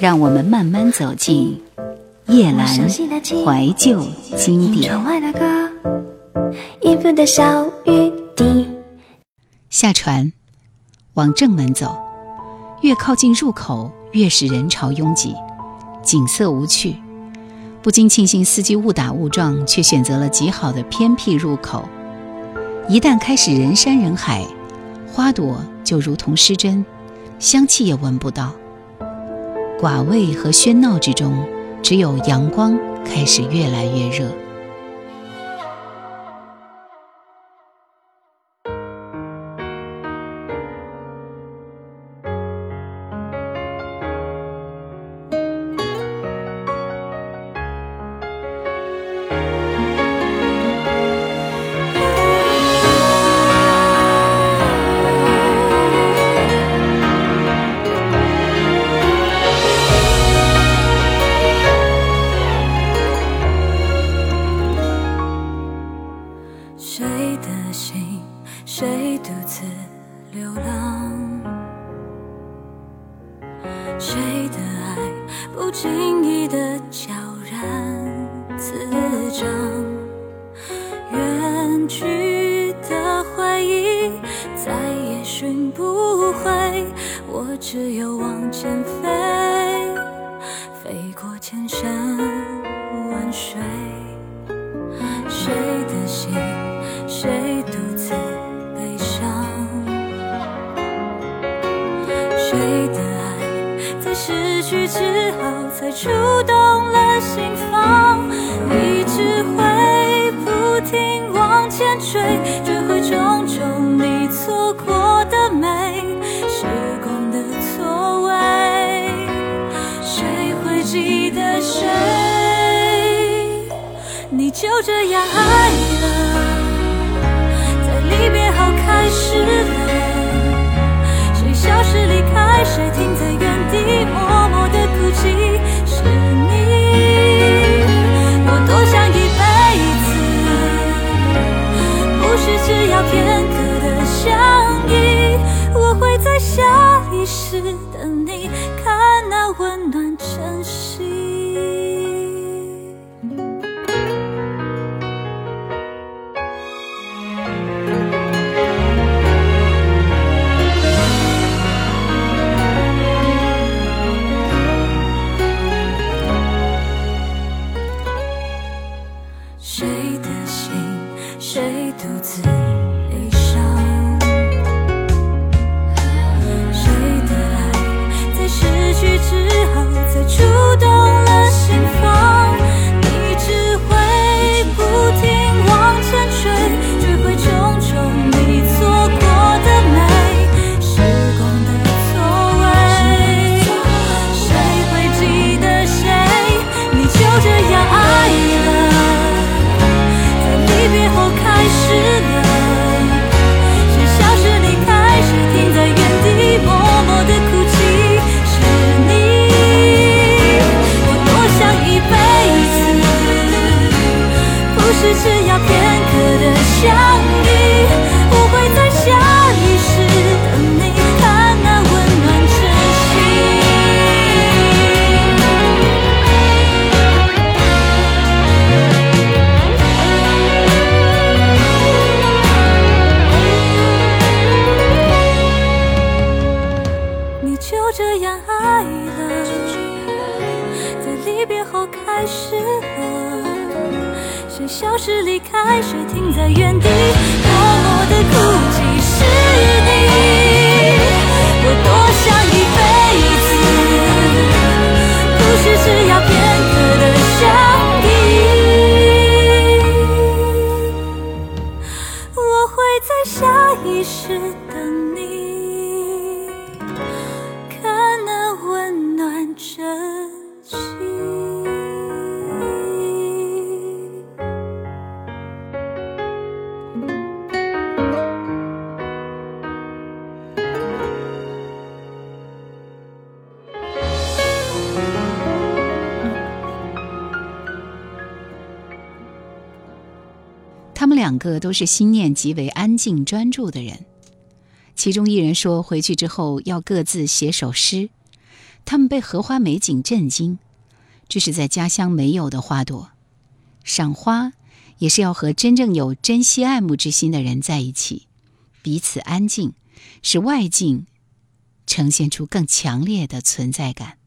让我们慢慢走进夜阑怀旧经典。下船，往正门走，越靠近入口，越是人潮拥挤，景色无趣。不禁庆幸司机误打误撞，却选择了极好的偏僻入口。一旦开始人山人海，花朵就如同失真，香气也闻不到。寡味和喧闹之中，只有阳光开始越来越热。谁的爱不经意的悄然滋长？远去的回忆再也寻不回我只有往前飞。触动了心房，你只会不停往前追，追回种种你错过的美，时光的错位，谁会记得谁，你就这样爱了，在离别后开始了，谁消失离开谁停。只要片刻的相依。我会在下一世等你，看那温暖晨个都是心念极为安静专注的人，其中一人说回去之后要各自写首诗，他们被荷花美景震惊，这是在家乡没有的花朵。赏花也是要和真正有珍惜爱慕之心的人在一起，彼此安静，使外境呈现出更强烈的存在感。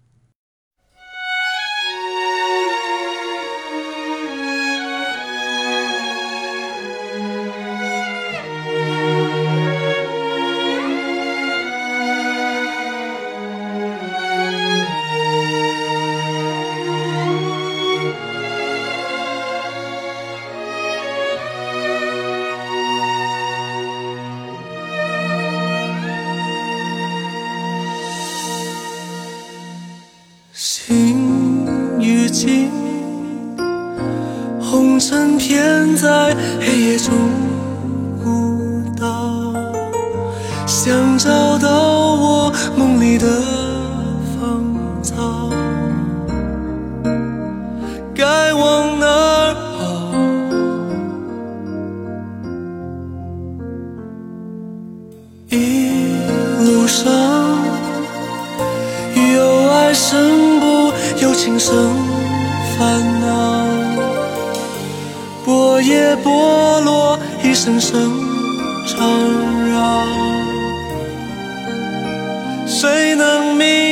红尘偏在黑夜中舞蹈，想找到我梦里的芳草，该往哪儿跑？一路上。有爱生不有情生烦恼，叶剥落，一声声吵扰，谁能明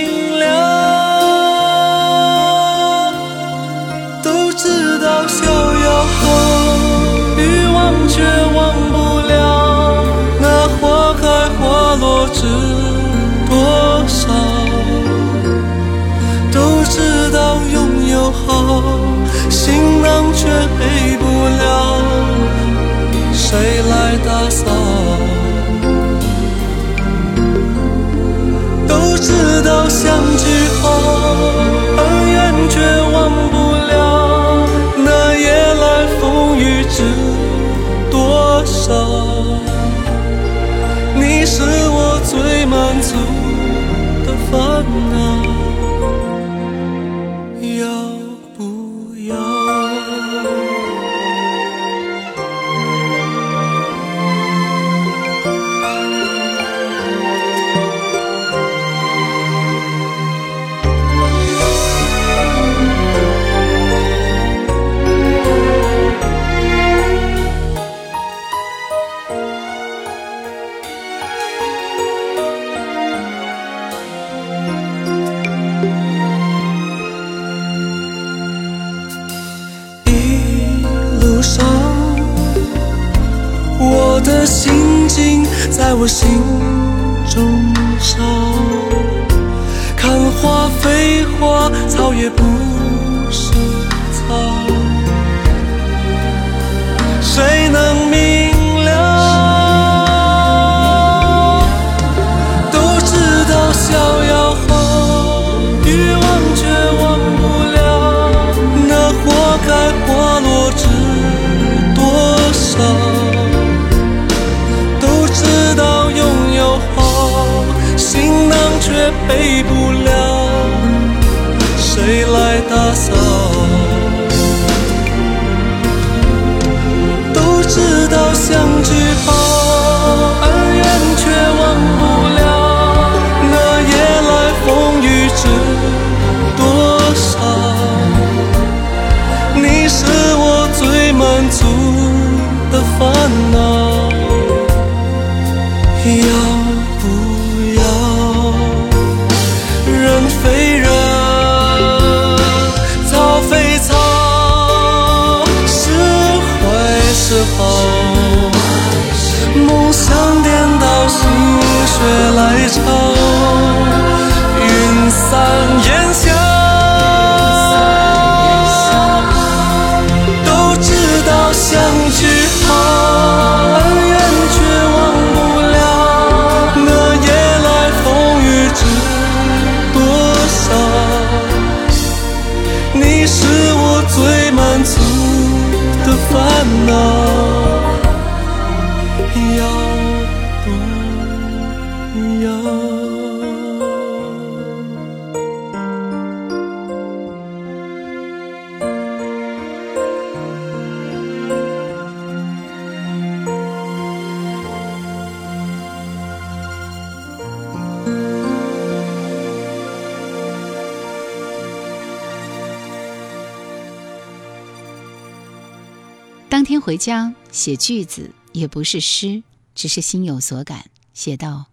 当天回家写句子，也不是诗，只是心有所感，写道：“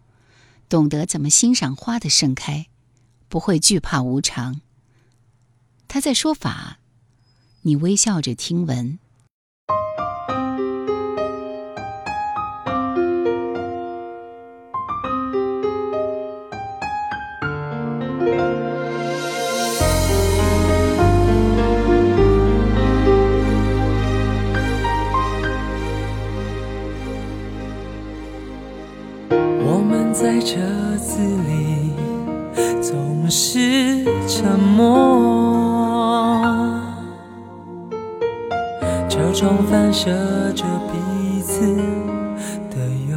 懂得怎么欣赏花的盛开，不会惧怕无常。”他在说法，你微笑着听闻。车窗反射着彼此的忧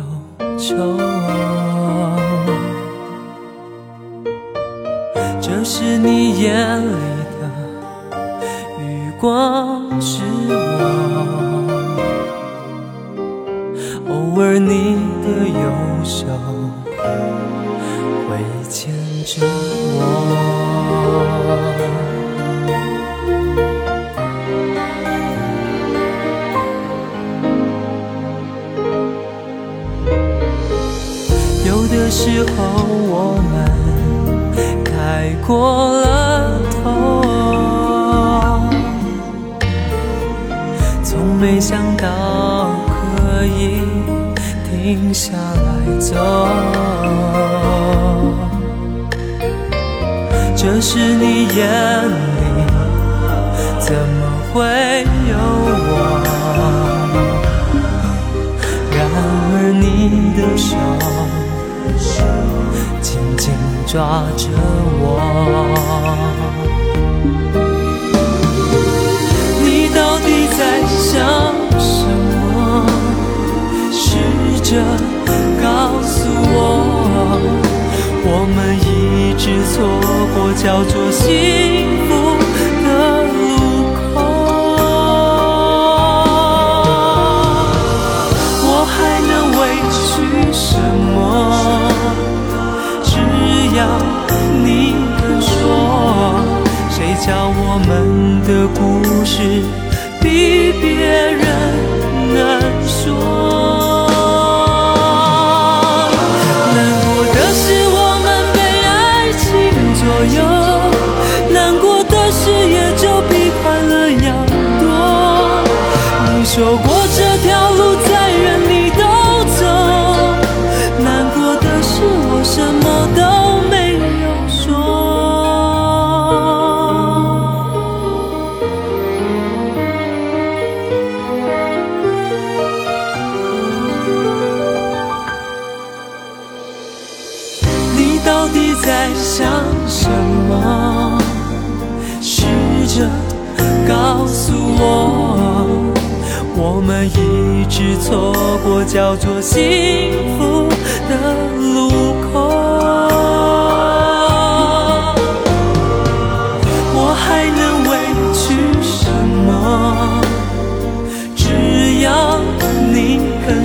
愁。这是你眼里的余光，是我。偶尔你的右手怎么会有我？然而你的手紧紧抓着我。你到底在想什么？试着告诉我，我们一直错过叫做幸福能委屈什么？只要你肯说，谁叫我们的故事比别人难说。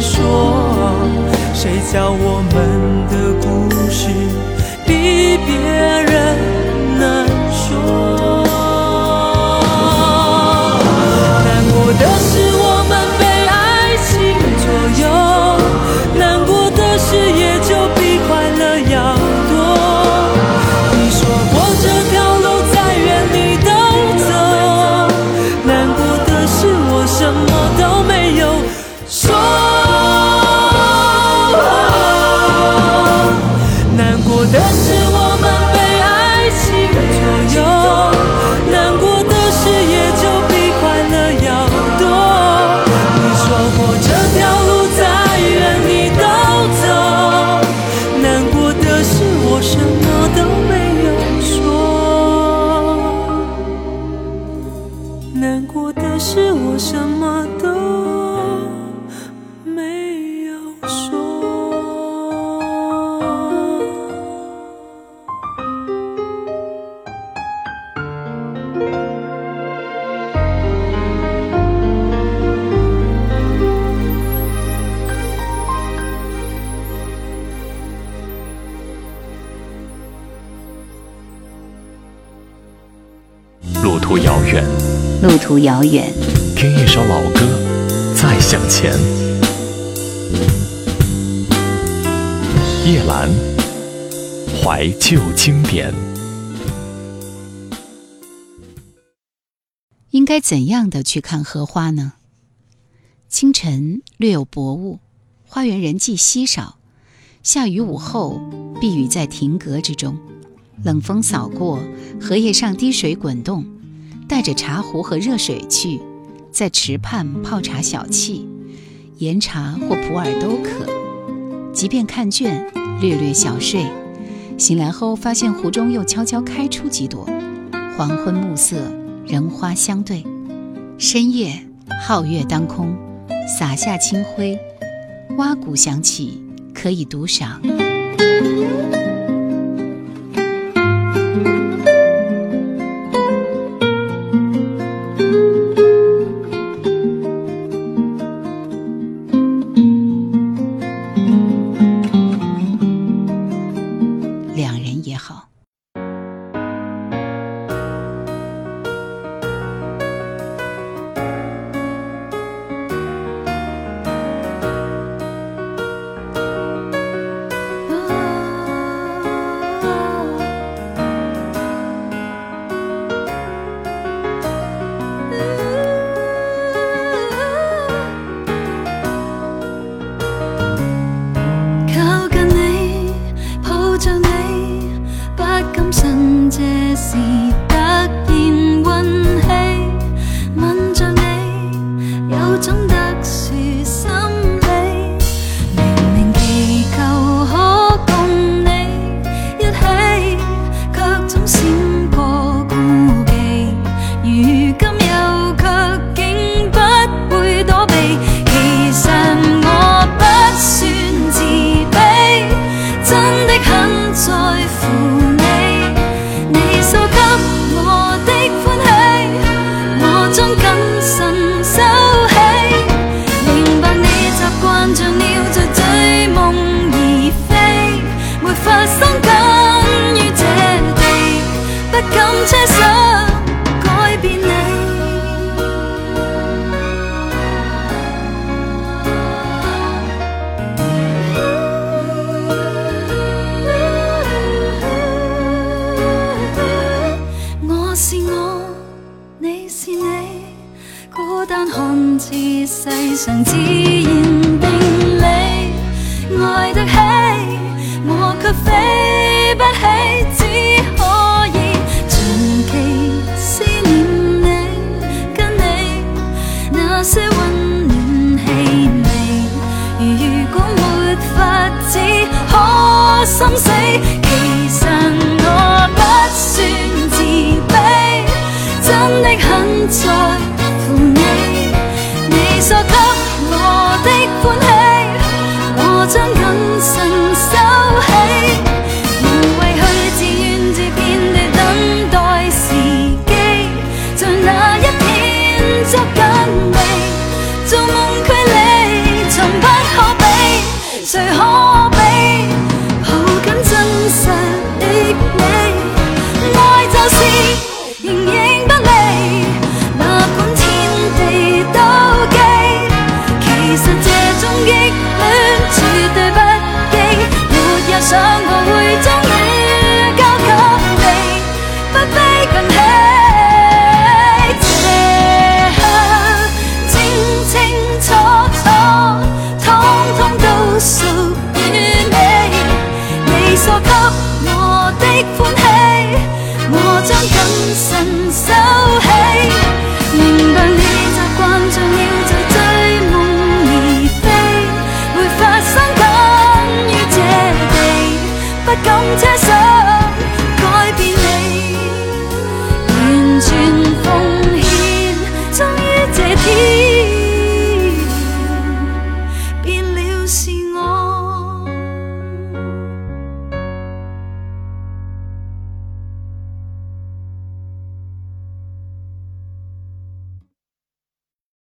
说，谁叫我们的故事比别遥远，路途遥远，听一首老歌，再向前。夜兰，怀旧经典。应该怎样的去看荷花呢？清晨略有薄雾，花园人迹稀少。下雨午后，避雨在亭阁之中，冷风扫过，荷叶上滴水滚动。带着茶壶和热水去，在池畔泡茶小憩，岩茶或普洱都可。即便看倦，略略小睡，醒来后发现湖中又悄悄开出几朵。黄昏暮色，人花相对。深夜，皓月当空，洒下清辉，蛙鼓响起，可以独赏。这。